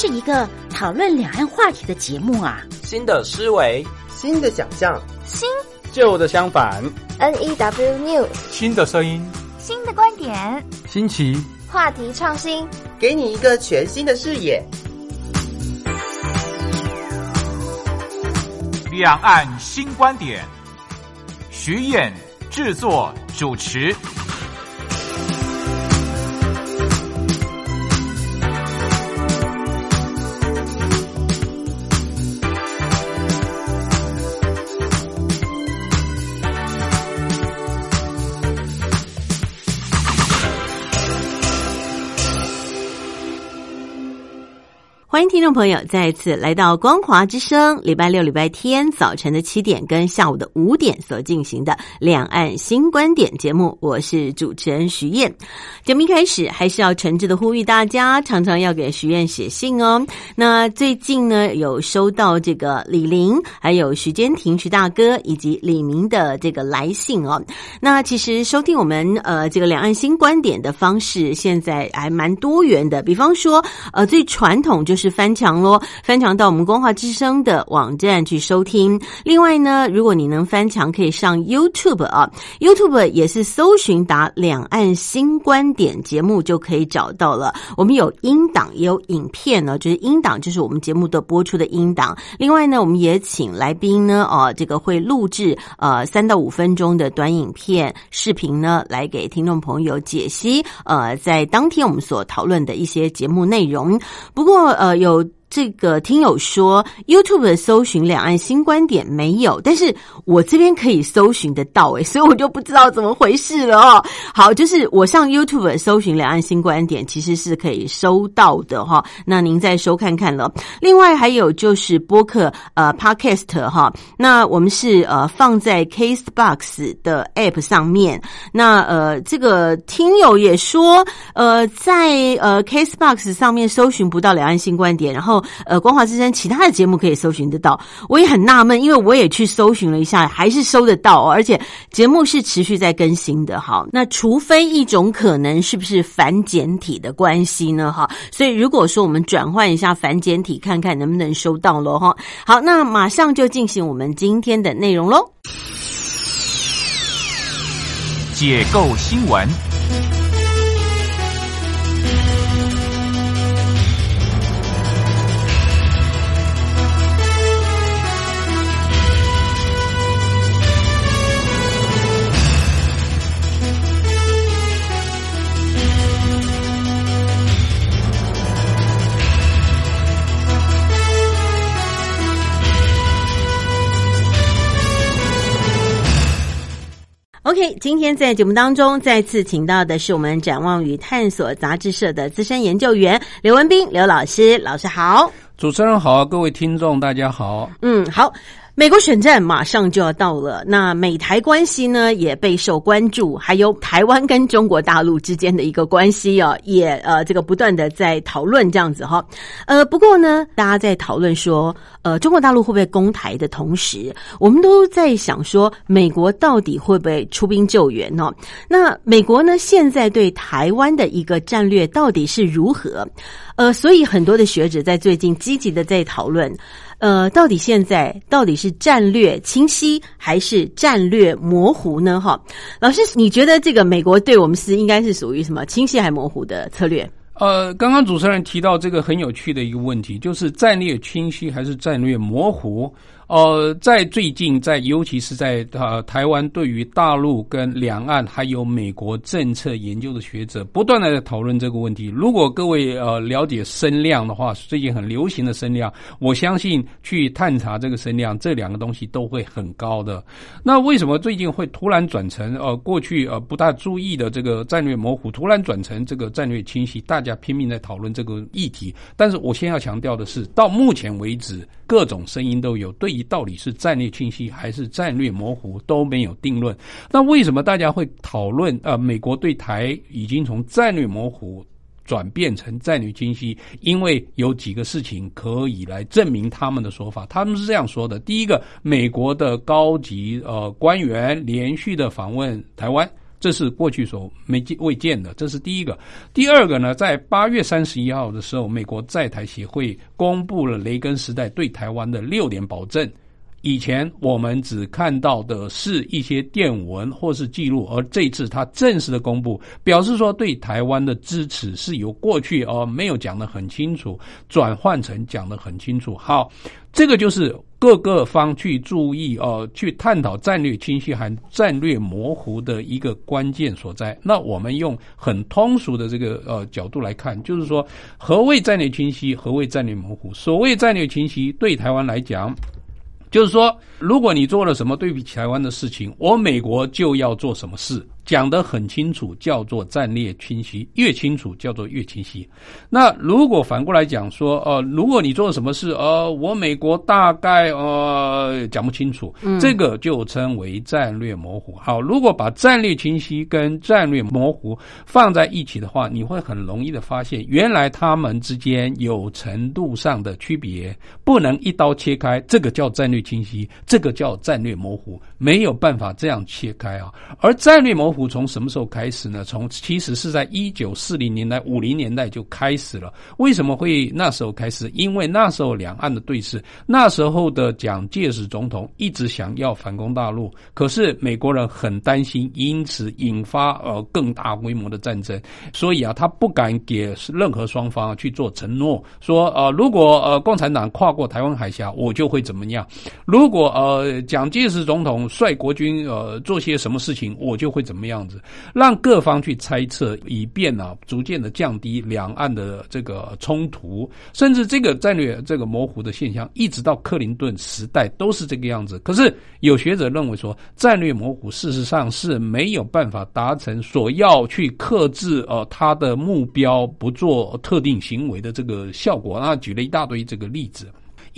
是一个讨论两岸话题的节目啊。新的思维，新的想象，新旧的相反，N E W News，新的声音，新的观点，新奇，话题创新，给你一个全新的视野。两岸新观点，徐燕制作主持。众朋友再次来到光华之声，礼拜六、礼拜天早晨的七点跟下午的五点所进行的两岸新观点节目，我是主持人徐燕。节目一开始还是要诚挚的呼吁大家，常常要给徐燕写信哦。那最近呢，有收到这个李玲、还有徐坚庭徐大哥以及李明的这个来信哦。那其实收听我们呃这个两岸新观点的方式，现在还蛮多元的。比方说，呃，最传统就是。翻墙喽！翻墙到我们光华之声的网站去收听。另外呢，如果你能翻墙，可以上 YouTube 啊，YouTube 也是搜寻打“两岸新观点”节目就可以找到了。我们有音档，也有影片呢，就是音档就是我们节目的播出的音档。另外呢，我们也请来宾呢，哦，这个会录制呃三到五分钟的短影片、视频呢，来给听众朋友解析呃在当天我们所讨论的一些节目内容。不过呃。有。这个听友说，YouTube 搜寻两岸新观点没有，但是我这边可以搜寻得到诶，所以我就不知道怎么回事了哦。好，就是我上 YouTube 搜寻两岸新观点，其实是可以收到的哈。那您再收看看了。另外还有就是播客呃 Podcast 哈，那我们是呃放在 Case Box 的 App 上面。那呃这个听友也说呃在呃 Case Box 上面搜寻不到两岸新观点，然后。呃，光华之声其他的节目可以搜寻得到，我也很纳闷，因为我也去搜寻了一下，还是搜得到，而且节目是持续在更新的。哈，那除非一种可能是不是反简体的关系呢？哈，所以如果说我们转换一下反简体，看看能不能收到了哈。好，那马上就进行我们今天的内容喽。解构新闻。今天在节目当中再次请到的是我们展望与探索杂志社的资深研究员刘文斌刘老师，老师好，主持人好，各位听众大家好，嗯，好。美国选战马上就要到了，那美台关系呢也备受关注，还有台湾跟中国大陆之间的一个关系啊，也呃这个不断的在讨论这样子哈。呃，不过呢，大家在讨论说，呃，中国大陆会不会攻台的同时，我们都在想说，美国到底会不会出兵救援呢？那美国呢，现在对台湾的一个战略到底是如何？呃，所以很多的学者在最近积极的在讨论。呃，到底现在到底是战略清晰还是战略模糊呢？哈，老师，你觉得这个美国对我们是应该是属于什么清晰还模糊的策略？呃，刚刚主持人提到这个很有趣的一个问题，就是战略清晰还是战略模糊？呃，在最近，在尤其是在呃台湾，对于大陆跟两岸还有美国政策研究的学者，不断的在讨论这个问题。如果各位呃了解声量的话，最近很流行的声量，我相信去探查这个声量，这两个东西都会很高的。那为什么最近会突然转成呃过去呃不大注意的这个战略模糊，突然转成这个战略清晰？大家拼命在讨论这个议题。但是我先要强调的是，到目前为止，各种声音都有对。到底是战略清晰还是战略模糊都没有定论。那为什么大家会讨论？呃，美国对台已经从战略模糊转变成战略清晰，因为有几个事情可以来证明他们的说法。他们是这样说的：第一个，美国的高级呃官员连续的访问台湾。这是过去所没见未见的，这是第一个。第二个呢，在八月三十一号的时候，美国在台协会公布了雷根时代对台湾的六点保证。以前我们只看到的是一些电文或是记录，而这次他正式的公布，表示说对台湾的支持是由过去哦没有讲得很清楚，转换成讲得很清楚。好，这个就是各个方去注意哦，去探讨战略清晰和战略模糊的一个关键所在。那我们用很通俗的这个呃角度来看，就是说何谓战略清晰，何谓战略模糊？所谓战略清晰，对台湾来讲。就是说，如果你做了什么对比台湾的事情，我美国就要做什么事。讲得很清楚，叫做战略清晰，越清楚叫做越清晰。那如果反过来讲说，呃，如果你做了什么事，呃，我美国大概呃讲不清楚，这个就称为战略模糊。好，如果把战略清晰跟战略模糊放在一起的话，你会很容易的发现，原来他们之间有程度上的区别，不能一刀切开。这个叫战略清晰，这个叫战略模糊，没有办法这样切开啊。而战略模糊。从什么时候开始呢？从其实是在一九四零年代、五零年代就开始了。为什么会那时候开始？因为那时候两岸的对峙，那时候的蒋介石总统一直想要反攻大陆，可是美国人很担心，因此引发呃更大规模的战争。所以啊，他不敢给任何双方去做承诺，说呃如果呃共产党跨过台湾海峡，我就会怎么样；如果呃蒋介石总统率国军呃做些什么事情，我就会怎么。样样子，让各方去猜测，以便呢，逐渐的降低两岸的这个冲突，甚至这个战略这个模糊的现象，一直到克林顿时代都是这个样子。可是有学者认为说，战略模糊事实上是没有办法达成所要去克制呃他的目标，不做特定行为的这个效果。那举了一大堆这个例子。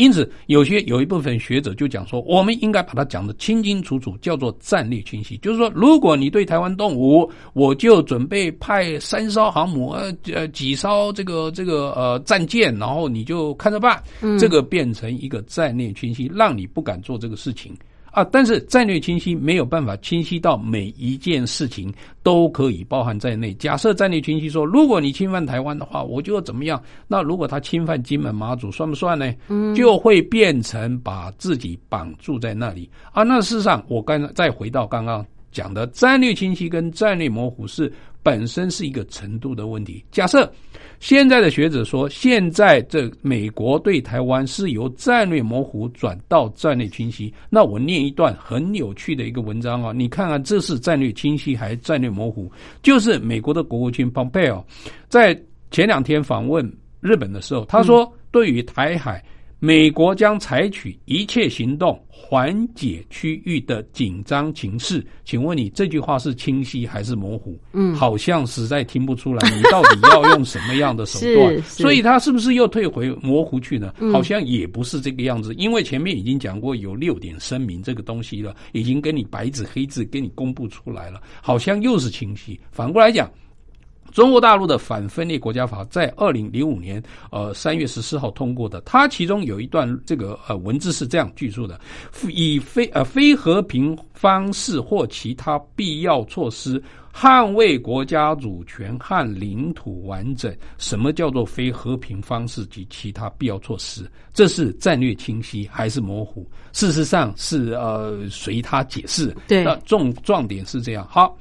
因此，有些有一部分学者就讲说，我们应该把它讲得清清楚楚，叫做战略清晰。就是说，如果你对台湾动武，我就准备派三艘航母，呃呃几艘这个这个呃战舰，然后你就看着办。这个变成一个战略清晰，让你不敢做这个事情。啊，但是战略清晰没有办法清晰到每一件事情都可以包含在内。假设战略清晰说，如果你侵犯台湾的话，我就要怎么样？那如果他侵犯金门、马祖，算不算呢？嗯，就会变成把自己绑住在那里。啊，那事实上，我刚再回到刚刚讲的战略清晰跟战略模糊是本身是一个程度的问题。假设。现在的学者说，现在这美国对台湾是由战略模糊转到战略清晰。那我念一段很有趣的一个文章啊，你看看这是战略清晰还是战略模糊？就是美国的国务卿蓬佩奥在前两天访问日本的时候，他说，对于台海。美国将采取一切行动缓解区域的紧张情势。请问你这句话是清晰还是模糊？嗯，好像实在听不出来，你到底要用什么样的手段？所以他是不是又退回模糊去呢？好像也不是这个样子，因为前面已经讲过有六点声明这个东西了，已经跟你白纸黑字给你公布出来了，好像又是清晰。反过来讲。中国大陆的反分裂国家法在二零零五年呃三月十四号通过的，它其中有一段这个呃文字是这样叙述的：以非呃非和平方式或其他必要措施捍卫国家主权和领土完整。什么叫做非和平方式及其他必要措施？这是战略清晰还是模糊？事实上是呃随他解释。对，那重重点是这样。好。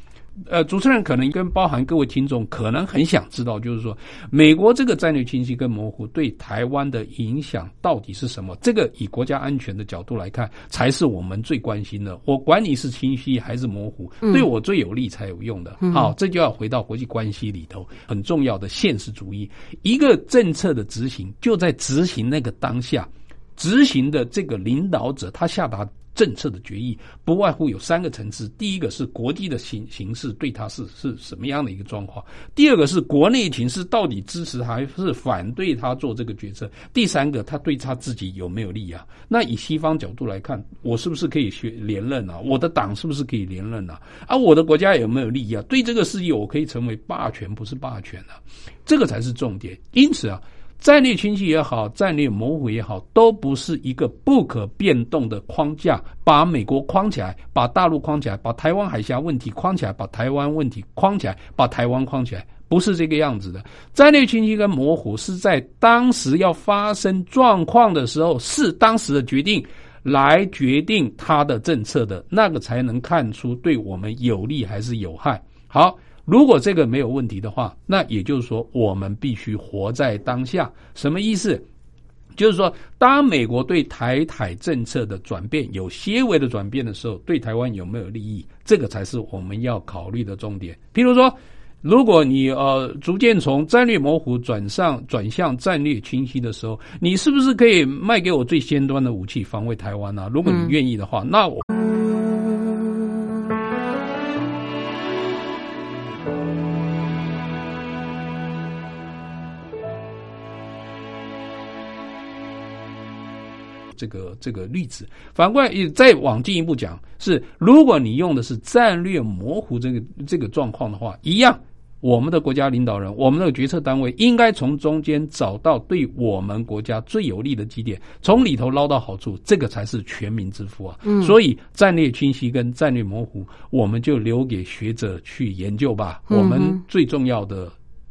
呃，主持人可能跟包含各位听众可能很想知道，就是说，美国这个战略清晰跟模糊对台湾的影响到底是什么？这个以国家安全的角度来看，才是我们最关心的。我管你是清晰还是模糊，对我最有利才有用的。好，这就要回到国际关系里头很重要的现实主义。一个政策的执行，就在执行那个当下，执行的这个领导者他下达。政策的决议不外乎有三个层次：第一个是国际的形形势对他是是什么样的一个状况；第二个是国内情势到底支持还是反对他做这个决策；第三个他对他自己有没有利啊？那以西方角度来看，我是不是可以学连任啊？我的党是不是可以连任啊？啊，我的国家有没有利益啊？对这个世界，我可以成为霸权，不是霸权啊？这个才是重点。因此啊。战略清晰也好，战略模糊也好，都不是一个不可变动的框架，把美国框起来，把大陆框起来，把台湾海峡问题框起来，把台湾问题框起来，把台湾框起来，不是这个样子的。战略清晰跟模糊是在当时要发生状况的时候，是当时的决定来决定他的政策的，那个才能看出对我们有利还是有害。好。如果这个没有问题的话，那也就是说，我们必须活在当下。什么意思？就是说，当美国对台海政策的转变有些微的转变的时候，对台湾有没有利益？这个才是我们要考虑的重点。譬如说，如果你呃逐渐从战略模糊转上转向战略清晰的时候，你是不是可以卖给我最尖端的武器防卫台湾呢？如果你愿意的话，那我。这个这个例子，反过来再往进一步讲，是如果你用的是战略模糊这个这个状况的话，一样，我们的国家领导人，我们的决策单位应该从中间找到对我们国家最有利的几点，从里头捞到好处，这个才是全民之福啊！嗯，所以战略清晰跟战略模糊，我们就留给学者去研究吧。我们最重要的。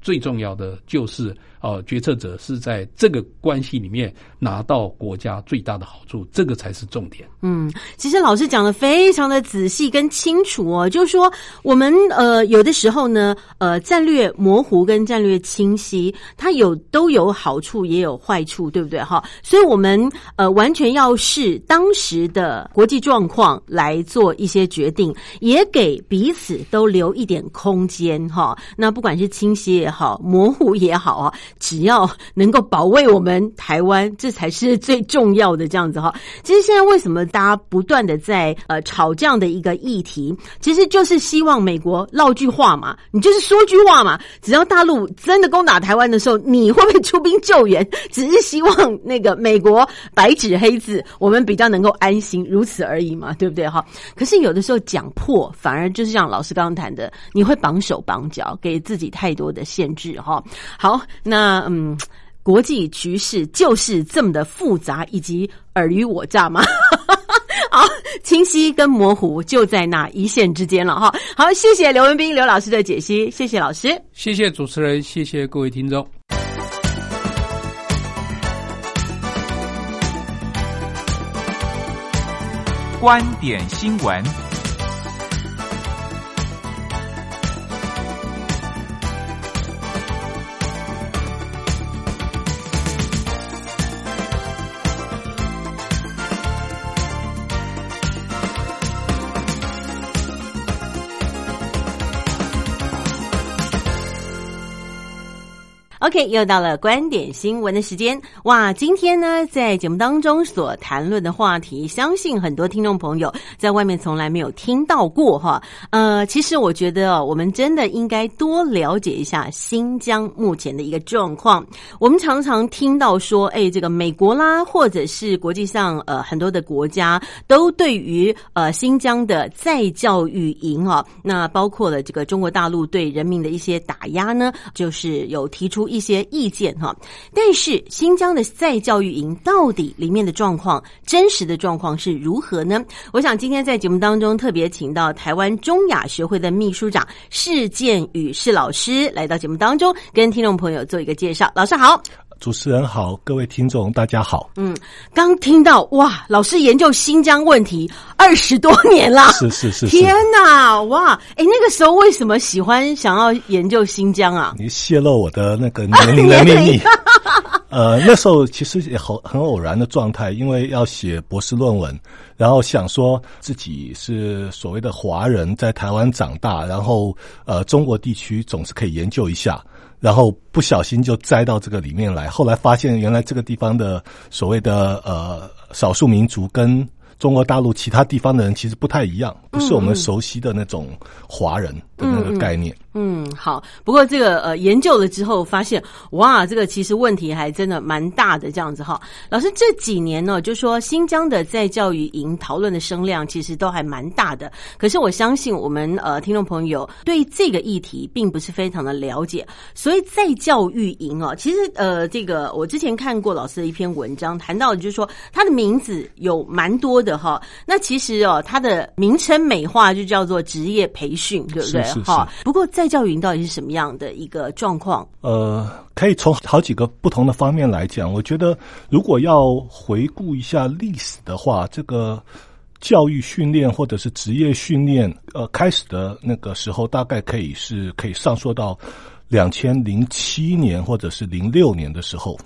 最重要的就是，呃，决策者是在这个关系里面拿到国家最大的好处，这个才是重点。嗯，其实老师讲的非常的仔细跟清楚哦，就是说我们呃有的时候呢，呃，战略模糊跟战略清晰，它有都有好处也有坏处，对不对？哈，所以我们呃完全要视当时的国际状况来做一些决定，也给彼此都留一点空间哈。那不管是清晰。也好，好模糊也好啊，只要能够保卫我们台湾，这才是最重要的。这样子哈，其实现在为什么大家不断的在呃吵这样的一个议题，其实就是希望美国唠句话嘛，你就是说句话嘛。只要大陆真的攻打台湾的时候，你会不会出兵救援？只是希望那个美国白纸黑字，我们比较能够安心，如此而已嘛，对不对哈？可是有的时候讲破，反而就是像老师刚刚谈的，你会绑手绑脚，给自己太多的。限制哈，好，那嗯，国际局势就是这么的复杂以及尔虞我诈吗？好，清晰跟模糊就在那一线之间了哈。好，谢谢刘文斌刘老师的解析，谢谢老师，谢谢主持人，谢谢各位听众。观点新闻。OK，又到了观点新闻的时间哇！今天呢，在节目当中所谈论的话题，相信很多听众朋友在外面从来没有听到过哈。呃，其实我觉得，我们真的应该多了解一下新疆目前的一个状况。我们常常听到说，哎，这个美国啦，或者是国际上呃很多的国家，都对于呃新疆的再教育营啊，那包括了这个中国大陆对人民的一些打压呢，就是有提出一。些意见哈，但是新疆的再教育营到底里面的状况，真实的状况是如何呢？我想今天在节目当中特别请到台湾中雅学会的秘书长释建宇释老师来到节目当中，跟听众朋友做一个介绍。老师好。主持人好，各位听众大家好。嗯，刚听到哇，老师研究新疆问题二十多年了，是是是，天哪，哇，哎，那个时候为什么喜欢想要研究新疆啊？你泄露我的那个年龄的秘密。呃，那时候其实也很很偶然的状态，因为要写博士论文，然后想说自己是所谓的华人，在台湾长大，然后呃，中国地区总是可以研究一下。然后不小心就栽到这个里面来，后来发现原来这个地方的所谓的呃少数民族跟中国大陆其他地方的人其实不太一样，不是我们熟悉的那种华人的那个概念。嗯，好。不过这个呃，研究了之后发现，哇，这个其实问题还真的蛮大的，这样子哈。老师这几年呢，就说新疆的在教育营讨论的声量其实都还蛮大的。可是我相信我们呃听众朋友对这个议题并不是非常的了解，所以在教育营哦，其实呃这个我之前看过老师的一篇文章，谈到的就是说它的名字有蛮多的哈。那其实哦，它的名称美化就叫做职业培训，对不对？哈。不过在教育营到底是什么样的一个状况？呃，可以从好几个不同的方面来讲。我觉得，如果要回顾一下历史的话，这个教育训练或者是职业训练，呃，开始的那个时候，大概可以是可以上溯到两千零七年或者是零六年的时候。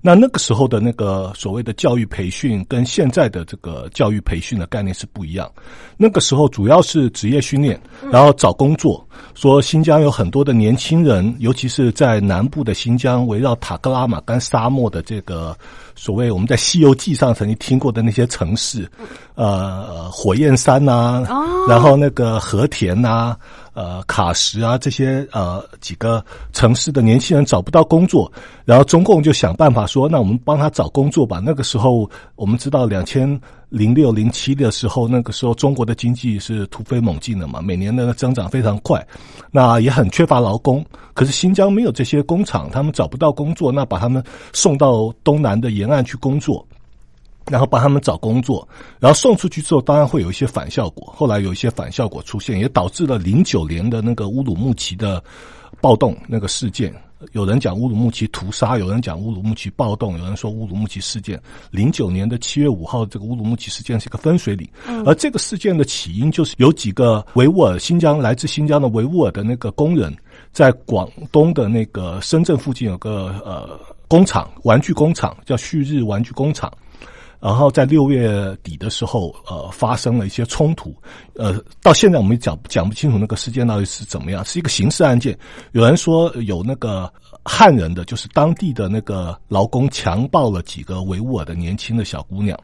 那那个时候的那个所谓的教育培训，跟现在的这个教育培训的概念是不一样。那个时候主要是职业训练，然后找工作。说新疆有很多的年轻人，尤其是在南部的新疆，围绕塔克拉玛干沙漠的这个所谓我们在《西游记》上曾经听过的那些城市，呃，火焰山呐，然后那个和田呐。呃，卡什啊，这些呃几个城市的年轻人找不到工作，然后中共就想办法说，那我们帮他找工作吧。那个时候我们知道，两千零六零七的时候，那个时候中国的经济是突飞猛进的嘛，每年的增长非常快，那也很缺乏劳工。可是新疆没有这些工厂，他们找不到工作，那把他们送到东南的沿岸去工作。然后帮他们找工作，然后送出去之后，当然会有一些反效果。后来有一些反效果出现，也导致了零九年的那个乌鲁木齐的暴动那个事件。有人讲乌鲁木齐屠杀，有人讲乌鲁木齐暴动，有人说乌鲁木齐事件。零九年的七月五号，这个乌鲁木齐事件是一个分水岭。而这个事件的起因就是有几个维吾尔新疆来自新疆的维吾尔的那个工人，在广东的那个深圳附近有个呃工厂，玩具工厂叫旭日玩具工厂。然后在六月底的时候，呃，发生了一些冲突，呃，到现在我们讲讲不清楚那个事件到底是怎么样，是一个刑事案件。有人说有那个汉人的，就是当地的那个劳工强暴了几个维吾尔的年轻的小姑娘，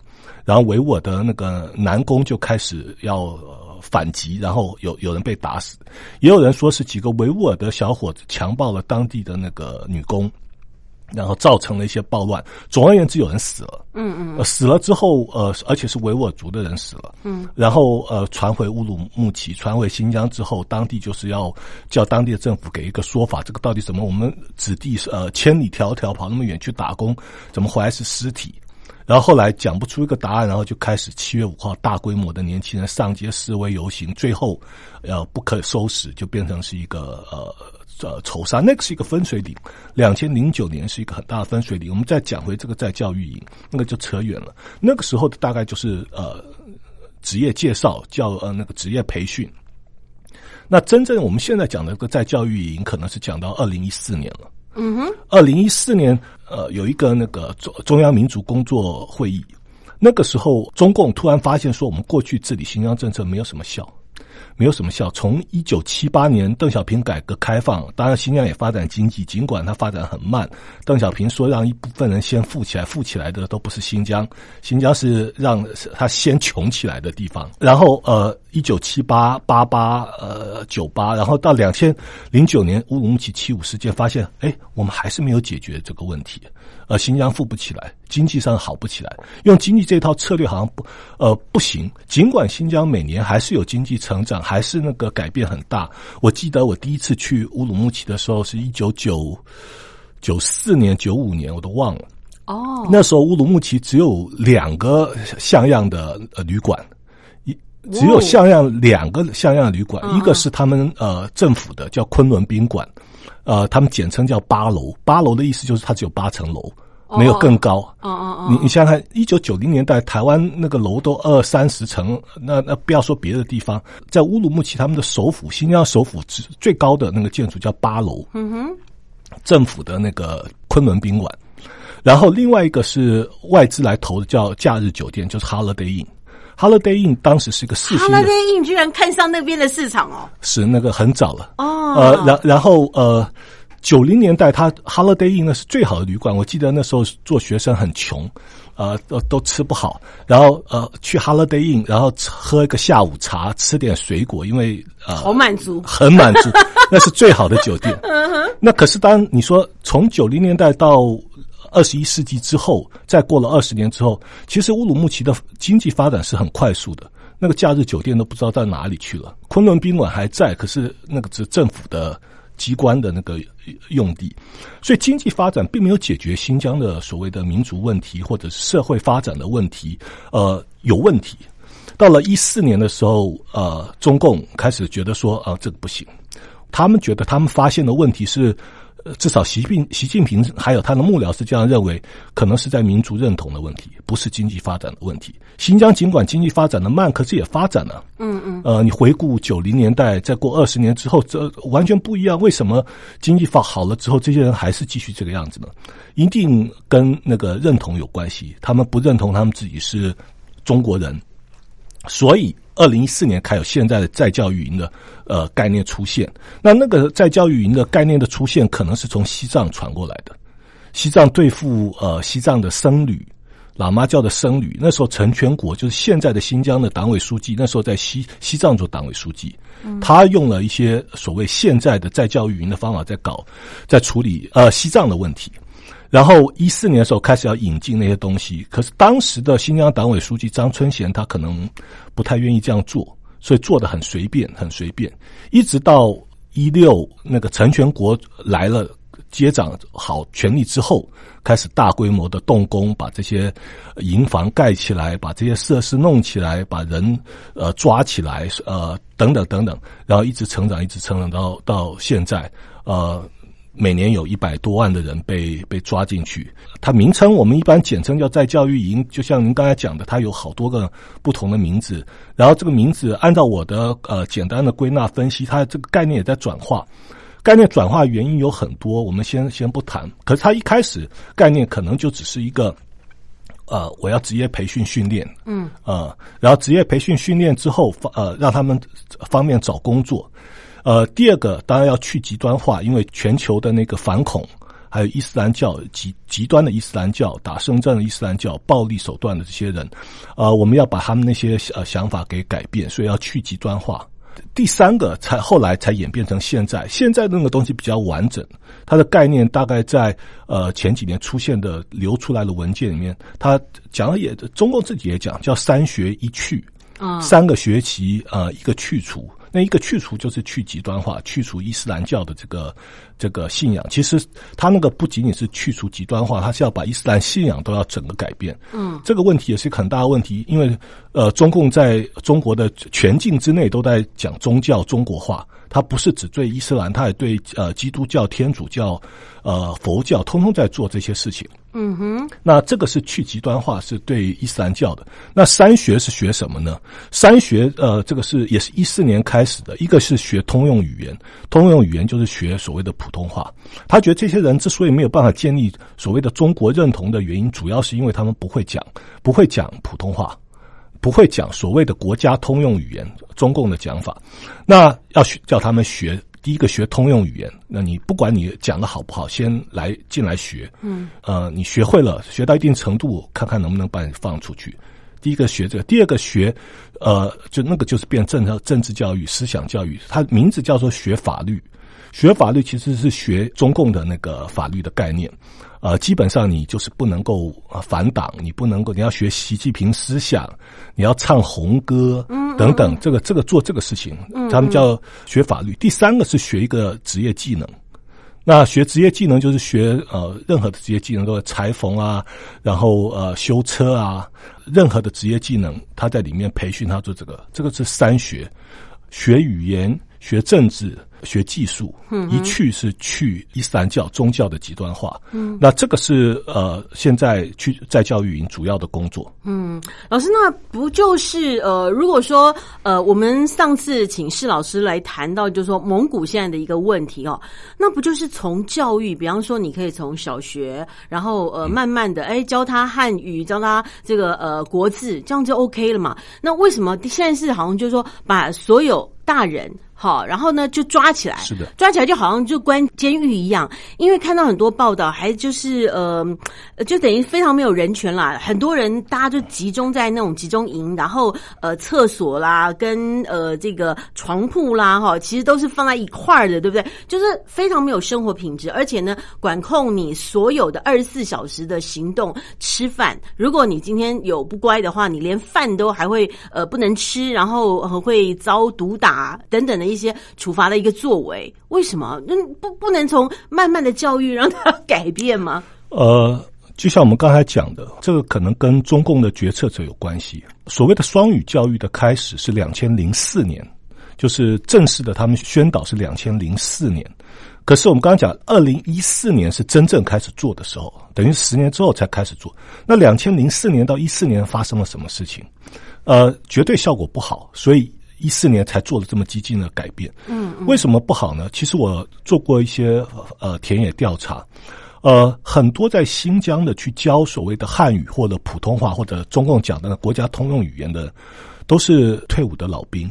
然后维吾尔的那个男工就开始要反击，然后有有人被打死，也有人说是几个维吾尔的小伙子强暴了当地的那个女工。然后造成了一些暴乱。总而言之，有人死了。嗯嗯。死了之后，呃，而且是维吾尔族的人死了。嗯。然后，呃，传回乌鲁木齐，传回新疆之后，当地就是要叫当地的政府给一个说法，这个到底怎么？我们子弟呃千里迢迢跑那么远去打工，怎么回来是尸体？然后后来讲不出一个答案，然后就开始七月五号大规模的年轻人上街示威游行，最后呃不可收拾，就变成是一个呃。呃，仇杀那个是一个分水岭，两千零九年是一个很大的分水岭。我们再讲回这个在教育营，那个就扯远了。那个时候的大概就是呃职业介绍，叫呃那个职业培训。那真正我们现在讲的这个在教育营，可能是讲到二零一四年了。嗯哼，二零一四年呃有一个那个中中央民族工作会议，那个时候中共突然发现说，我们过去治理新疆政策没有什么效。没有什么效。从一九七八年邓小平改革开放，当然新疆也发展经济，尽管它发展很慢。邓小平说让一部分人先富起来，富起来的都不是新疆，新疆是让他先穷起来的地方。然后呃，一九七八八八呃九八，然后到两千零九年乌鲁木齐七五事件，发现哎，我们还是没有解决这个问题。呃，新疆富不起来，经济上好不起来，用经济这套策略好像不，呃，不行。尽管新疆每年还是有经济成长，还是那个改变很大。我记得我第一次去乌鲁木齐的时候是一九九九四年、九五年，我都忘了。哦，那时候乌鲁木齐只有两个像样的呃旅馆，一只有像样两个像样的旅馆，一个是他们呃政府的叫昆仑宾馆。呃，他们简称叫八楼。八楼的意思就是它只有八层楼，没有更高。哦哦哦！你你想想看，一九九零年代台湾那个楼都二三十层，那那不要说别的地方，在乌鲁木齐他们的首府新疆首府最最高的那个建筑叫八楼。嗯哼，政府的那个昆仑宾馆，然后另外一个是外资来投的，叫假日酒店，就是 Holiday Inn。Holiday Inn 当时是一个四星，Holiday Inn 居然看上那边的市场哦，是那个很早了哦。呃，然然后呃，九零年代，他 Holiday Inn 那是最好的旅馆。我记得那时候做学生很穷，呃都都吃不好，然后呃去 Holiday Inn，然后喝一个下午茶，吃点水果，因为呃好满足，很满足，那是最好的酒店。那可是当你说从九零年代到二十一世纪之后，再过了二十年之后，其实乌鲁木齐的经济发展是很快速的。那个假日酒店都不知道到哪里去了，昆仑宾馆还在，可是那个是政府的机关的那个用地，所以经济发展并没有解决新疆的所谓的民族问题或者社会发展的问题，呃，有问题。到了一四年的时候，呃，中共开始觉得说啊，这个不行，他们觉得他们发现的问题是。至少习近习近平还有他的幕僚是这样认为，可能是在民族认同的问题，不是经济发展的问题。新疆尽管经济发展的慢，可是也发展了。嗯嗯。呃，你回顾九零年代，再过二十年之后，这完全不一样。为什么经济发好了之后，这些人还是继续这个样子呢？一定跟那个认同有关系。他们不认同他们自己是中国人，所以。二零一四年开有现在的在教育营的呃概念出现，那那个在教育营的概念的出现，可能是从西藏传过来的。西藏对付呃西藏的僧侣，喇嘛教的僧侣，那时候陈全国就是现在的新疆的党委书记，那时候在西西藏做党委书记，他用了一些所谓现在的在教育营的方法在搞，在处理呃西藏的问题。然后一四年的时候开始要引进那些东西，可是当时的新疆党委书记张春贤他可能不太愿意这样做，所以做的很随便，很随便。一直到一六那个陈全国来了接掌好权力之后，开始大规模的动工，把这些营房盖起来，把这些设施弄起来，把人呃抓起来，呃等等等等，然后一直成长，一直成长到到现在，呃。每年有一百多万的人被被抓进去，它名称我们一般简称叫在教育营，就像您刚才讲的，它有好多个不同的名字。然后这个名字按照我的呃简单的归纳分析，它这个概念也在转化。概念转化原因有很多，我们先先不谈。可是它一开始概念可能就只是一个，呃，我要职业培训训练，嗯，呃，然后职业培训训练之后，呃，让他们方便找工作。呃，第二个当然要去极端化，因为全球的那个反恐，还有伊斯兰教极极端的伊斯兰教、打胜仗的伊斯兰教、暴力手段的这些人，呃，我们要把他们那些呃想法给改变，所以要去极端化。第三个才后来才演变成现在，现在那个东西比较完整，它的概念大概在呃前几年出现的流出来的文件里面，它讲了也中共自己也讲叫三学一去，啊，三个学期呃一个去除。那一个去除就是去极端化，去除伊斯兰教的这个这个信仰。其实他那个不仅仅是去除极端化，他是要把伊斯兰信仰都要整个改变。嗯，这个问题也是很大的问题，因为呃，中共在中国的全境之内都在讲宗教中国化。他不是只对伊斯兰，他也对呃基督教、天主教、呃佛教，通通在做这些事情。嗯哼，那这个是去极端化，是对伊斯兰教的。那三学是学什么呢？三学呃，这个是也是一四年开始的，一个是学通用语言，通用语言就是学所谓的普通话。他觉得这些人之所以没有办法建立所谓的中国认同的原因，主要是因为他们不会讲，不会讲普通话。不会讲所谓的国家通用语言，中共的讲法，那要学叫他们学第一个学通用语言。那你不管你讲的好不好，先来进来学。嗯，呃，你学会了，学到一定程度，看看能不能把你放出去。第一个学这个，第二个学，呃，就那个就是变政政治教育、思想教育，它名字叫做学法律。学法律其实是学中共的那个法律的概念。呃，基本上你就是不能够反党，你不能够，你要学习近平思想，你要唱红歌，等等，这个这个做这个事情，他们叫学法律。第三个是学一个职业技能，那学职业技能就是学呃任何的职业技能，都裁缝啊，然后呃修车啊，任何的职业技能，他在里面培训他做这个，这个是三学，学语言，学政治。学技术，一去是去伊斯兰教宗教的极端化。嗯，那这个是呃，现在去在教育营主要的工作。嗯，老师，那不就是呃，如果说呃，我们上次请释老师来谈到，就是说蒙古现在的一个问题哦，那不就是从教育，比方说你可以从小学，然后呃，慢慢的哎教他汉语，教他这个呃国字，这样就 OK 了嘛？那为什么现在是好像就是说把所有大人好，然后呢就抓起来，是的抓起来就好像就关监狱一样，因为看到很多报道，还就是呃，呃就等于非常没有人权啦。很多人大家就集中在那种集中营，然后呃厕所啦，跟呃这个床铺啦，哈，其实都是放在一块儿的，对不对？就是非常没有生活品质，而且呢，管控你所有的二十四小时的行动、吃饭。如果你今天有不乖的话，你连饭都还会呃不能吃，然后呃会遭毒打等等的一些处罚的一个作为。为什么？嗯，不不能从慢慢的教育让他改变吗？呃，就像我们刚才讲的，这个可能跟中共的决策者有关系。所谓的双语教育的开始是两千零四年，就是正式的他们宣导是两千零四年。可是我们刚刚讲，二零一四年是真正开始做的时候，等于十年之后才开始做。那两千零四年到一四年发生了什么事情？呃，绝对效果不好，所以一四年才做了这么激进的改变。嗯，为什么不好呢？其实我做过一些呃田野调查，呃，很多在新疆的去教所谓的汉语或者普通话或者中共讲的国家通用语言的，都是退伍的老兵。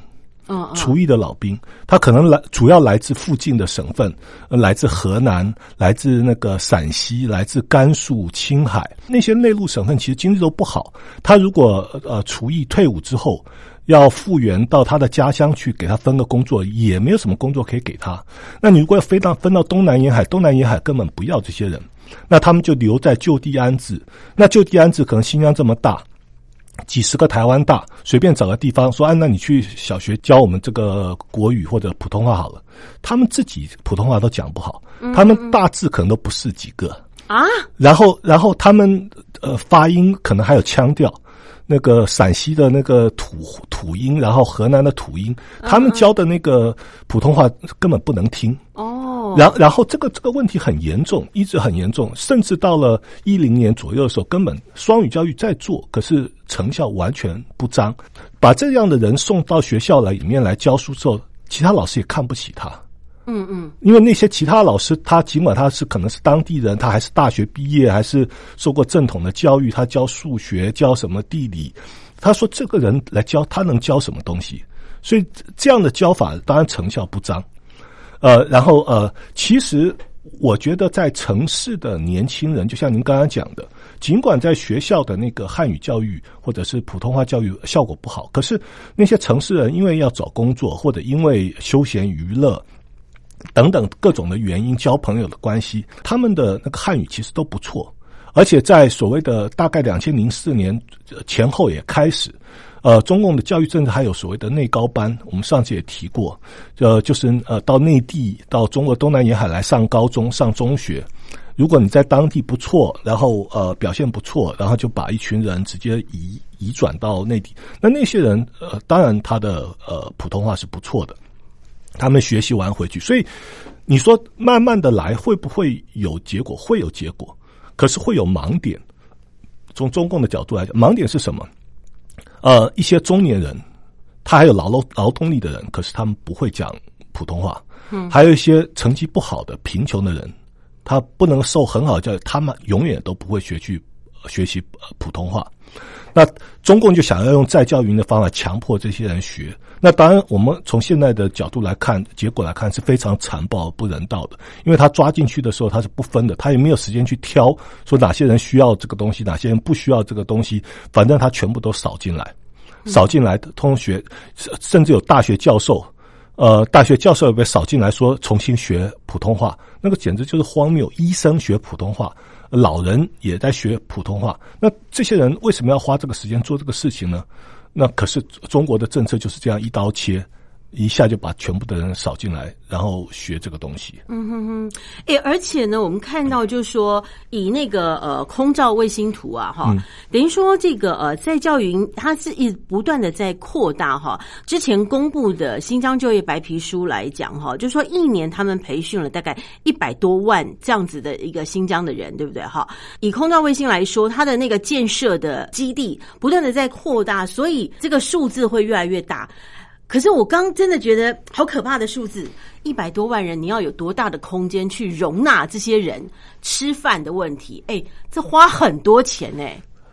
嗯，厨艺的老兵，他可能来主要来自附近的省份，呃来自河南，来自那个陕西，来自甘肃、青海那些内陆省份，其实经济都不好。他如果呃厨艺退伍之后，要复员到他的家乡去给他分个工作，也没有什么工作可以给他。那你如果要飞到分到东南沿海，东南沿海根本不要这些人，那他们就留在就地安置。那就地安置可能新疆这么大。几十个台湾大，随便找个地方说，哎，那你去小学教我们这个国语或者普通话好了。他们自己普通话都讲不好，他们大致可能都不是几个啊。然后，然后他们呃发音可能还有腔调，那个陕西的那个土土音，然后河南的土音，他们教的那个普通话根本不能听哦。然然后这个这个问题很严重，一直很严重，甚至到了一零年左右的时候，根本双语教育在做，可是成效完全不彰。把这样的人送到学校来里面来教书之后，其他老师也看不起他。嗯嗯，因为那些其他老师，他尽管他是可能是当地人，他还是大学毕业，还是受过正统的教育，他教数学，教什么地理，他说这个人来教，他能教什么东西？所以这样的教法当然成效不彰。呃，然后呃，其实我觉得在城市的年轻人，就像您刚刚讲的，尽管在学校的那个汉语教育或者是普通话教育效果不好，可是那些城市人因为要找工作或者因为休闲娱乐等等各种的原因，交朋友的关系，他们的那个汉语其实都不错，而且在所谓的大概两千零四年前后也开始。呃，中共的教育政策还有所谓的内高班，我们上次也提过，呃，就是呃到内地到中国东南沿海来上高中、上中学，如果你在当地不错，然后呃表现不错，然后就把一群人直接移移转到内地。那那些人呃，当然他的呃普通话是不错的，他们学习完回去，所以你说慢慢的来会不会有结果？会有结果，可是会有盲点。从中共的角度来讲，盲点是什么？呃，一些中年人，他还有劳劳劳动力的人，可是他们不会讲普通话。嗯，还有一些成绩不好的贫穷的人，他不能受很好的教育，他们永远都不会学去学习普通话。那中共就想要用再教育营的方法强迫这些人学。那当然，我们从现在的角度来看，结果来看是非常残暴、不人道的。因为他抓进去的时候，他是不分的，他也没有时间去挑，说哪些人需要这个东西，哪些人不需要这个东西，反正他全部都扫进来，扫进来的同学，甚至有大学教授，呃，大学教授也被扫进来，说重新学普通话，那个简直就是荒谬。医生学普通话。老人也在学普通话，那这些人为什么要花这个时间做这个事情呢？那可是中国的政策就是这样一刀切。一下就把全部的人扫进来，然后学这个东西。嗯哼哼，哎，而且呢，我们看到就是说，以那个呃空照卫星图啊，哈，等于说这个呃在教育营它是一不断的在扩大哈。之前公布的新疆就业白皮书来讲哈，就说一年他们培训了大概一百多万这样子的一个新疆的人，对不对？哈，以空照卫星来说，它的那个建设的基地不断的在扩大，所以这个数字会越来越大。可是我刚真的觉得好可怕的数字，一百多万人，你要有多大的空间去容纳这些人吃饭的问题？哎，这花很多钱呢。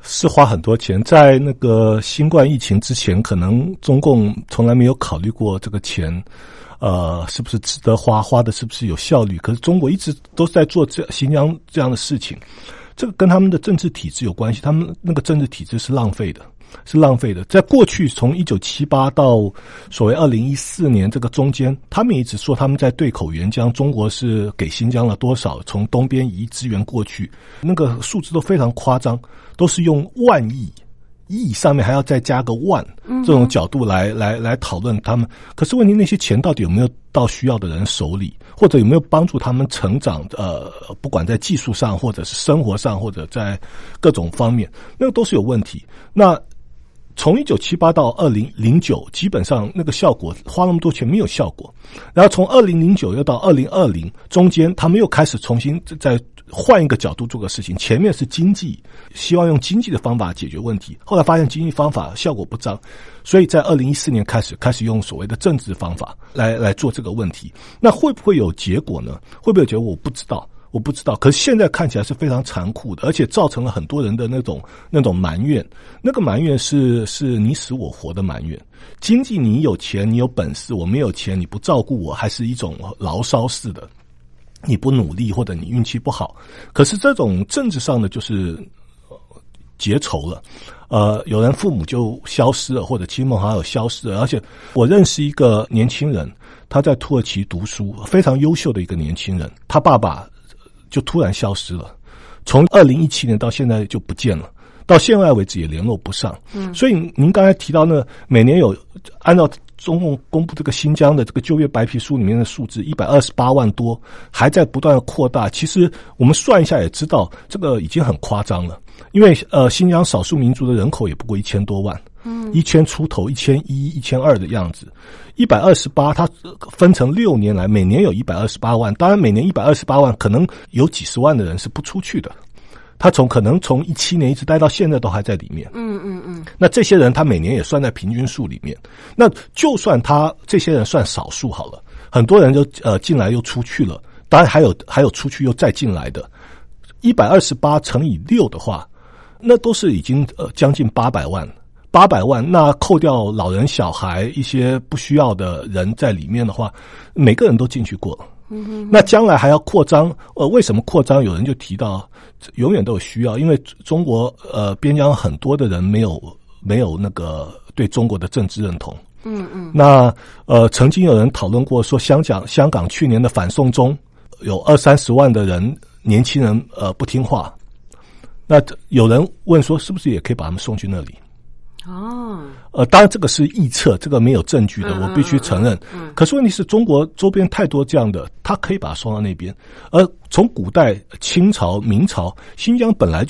是花很多钱，在那个新冠疫情之前，可能中共从来没有考虑过这个钱，呃，是不是值得花，花的是不是有效率？可是中国一直都是在做这新疆这样的事情，这个跟他们的政治体制有关系，他们那个政治体制是浪费的。是浪费的。在过去，从一九七八到所谓二零一四年这个中间，他们一直说他们在对口援疆，中国是给新疆了多少，从东边移资源过去，那个数字都非常夸张，都是用万亿亿上面还要再加个万这种角度来来来讨论他们。可是问题，那些钱到底有没有到需要的人手里，或者有没有帮助他们成长？呃，不管在技术上，或者是生活上，或者在各种方面，那个都是有问题。那从一九七八到二零零九，基本上那个效果花那么多钱没有效果。然后从二零零九又到二零二零，中间他们又开始重新再换一个角度做个事情。前面是经济，希望用经济的方法解决问题，后来发现经济方法效果不彰，所以在二零一四年开始开始用所谓的政治方法来来做这个问题。那会不会有结果呢？会不会有结果？我不知道。我不知道，可是现在看起来是非常残酷的，而且造成了很多人的那种那种埋怨。那个埋怨是是你死我活的埋怨。经济你有钱，你有本事，我没有钱，你不照顾我，还是一种牢骚式的。你不努力或者你运气不好，可是这种政治上的就是结仇了。呃，有人父母就消失了，或者亲朋好友消失了。而且我认识一个年轻人，他在土耳其读书，非常优秀的一个年轻人，他爸爸。就突然消失了，从二零一七年到现在就不见了，到现在为止也联络不上。嗯，所以您刚才提到呢每年有按照中共公布这个新疆的这个就业白皮书里面的数字一百二十八万多，还在不断的扩大。其实我们算一下也知道，这个已经很夸张了。因为呃，新疆少数民族的人口也不过一千多万，嗯，一千出头，一千一、一千二的样子。一百二十八，它分成六年来，每年有一百二十八万。当然，每年一百二十八万，可能有几十万的人是不出去的。他从可能从一七年一直待到现在都还在里面。嗯嗯嗯。那这些人他每年也算在平均数里面。那就算他这些人算少数好了，很多人就呃进来又出去了。当然还有还有出去又再进来的，一百二十八乘以六的话，那都是已经呃将近八百万。八百万，那扣掉老人、小孩一些不需要的人在里面的话，每个人都进去过。嗯那将来还要扩张，呃，为什么扩张？有人就提到，永远都有需要，因为中国呃边疆很多的人没有没有那个对中国的政治认同。嗯嗯。那呃，曾经有人讨论过说，香港香港去年的反送中有二三十万的人年轻人呃不听话，那有人问说，是不是也可以把他们送去那里？哦，呃，当然这个是臆测，这个没有证据的，我必须承认。嗯，可是问题是中国周边太多这样的，他可以把它送到那边。而从古代清朝、明朝，新疆本来就。